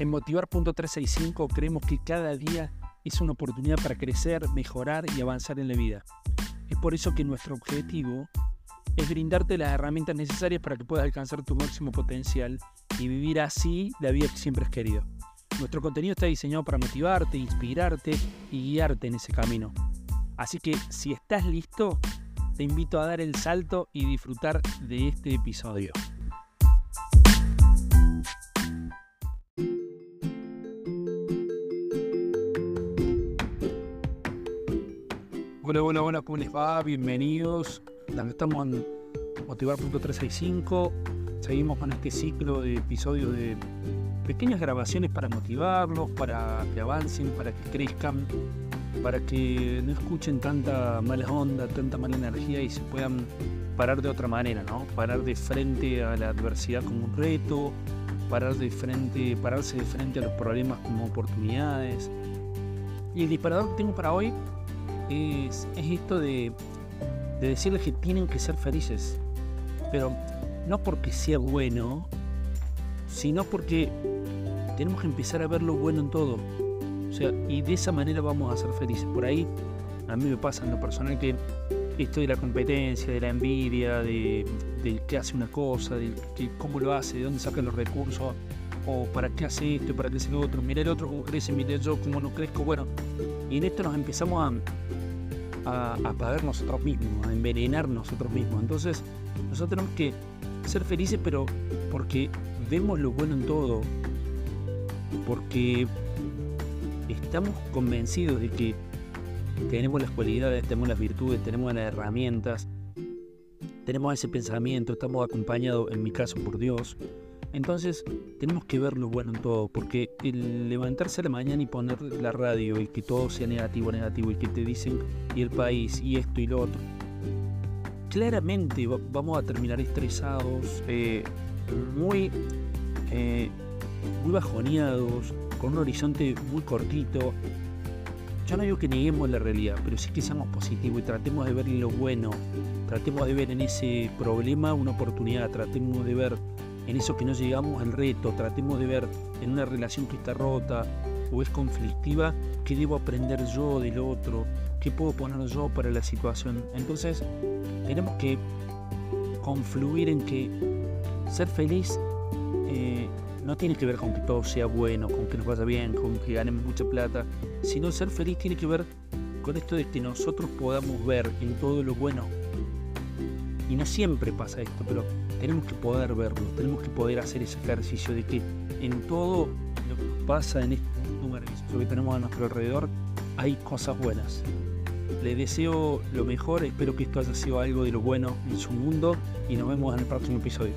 En Motivar.365 creemos que cada día es una oportunidad para crecer, mejorar y avanzar en la vida. Es por eso que nuestro objetivo es brindarte las herramientas necesarias para que puedas alcanzar tu máximo potencial y vivir así la vida que siempre has querido. Nuestro contenido está diseñado para motivarte, inspirarte y guiarte en ese camino. Así que si estás listo, te invito a dar el salto y disfrutar de este episodio. Hola, hola, hola, ¿cómo les va? Bienvenidos. Estamos en Motivar.365. Seguimos con este ciclo de episodios de pequeñas grabaciones para motivarlos, para que avancen, para que crezcan, para que no escuchen tanta mala onda, tanta mala energía y se puedan parar de otra manera, ¿no? Parar de frente a la adversidad como un reto, parar de frente, pararse de frente a los problemas como oportunidades. Y el disparador que tengo para hoy es, esto de, de decirles que tienen que ser felices. Pero no porque sea bueno, sino porque tenemos que empezar a ver lo bueno en todo. O sea, y de esa manera vamos a ser felices. Por ahí, a mí me pasa en lo personal que esto de la competencia, de la envidia, de, de qué hace una cosa, de cómo lo hace, de dónde saca los recursos, o para qué hace esto, para qué hace lo otro, mira el otro cómo crece, mira yo cómo no crezco. Bueno, y en esto nos empezamos a, a, a nosotros mismos, a envenenar nosotros mismos. Entonces, nosotros tenemos que ser felices, pero porque vemos lo bueno en todo, porque estamos convencidos de que tenemos las cualidades, tenemos las virtudes, tenemos las herramientas, tenemos ese pensamiento, estamos acompañados, en mi caso, por Dios. Entonces tenemos que ver lo bueno en todo, porque el levantarse a la mañana y poner la radio y que todo sea negativo, negativo, y que te dicen y el país y esto y lo otro, claramente vamos a terminar estresados, eh, muy, eh, muy bajoneados, con un horizonte muy cortito. Yo no digo que neguemos la realidad, pero sí que seamos positivos y tratemos de ver lo bueno, tratemos de ver en ese problema una oportunidad, tratemos de ver en eso que no llegamos el reto, tratemos de ver en una relación que está rota o es conflictiva, qué debo aprender yo del otro, qué puedo poner yo para la situación. Entonces, tenemos que confluir en que ser feliz eh, no tiene que ver con que todo sea bueno, con que nos vaya bien, con que ganemos mucha plata, sino ser feliz tiene que ver con esto de que nosotros podamos ver en todo lo bueno. Y no siempre pasa esto, pero tenemos que poder verlo, tenemos que poder hacer ese ejercicio de que en todo lo que pasa en este mundo maravilloso que tenemos a nuestro alrededor hay cosas buenas. Le deseo lo mejor, espero que esto haya sido algo de lo bueno en su mundo y nos vemos en el próximo episodio.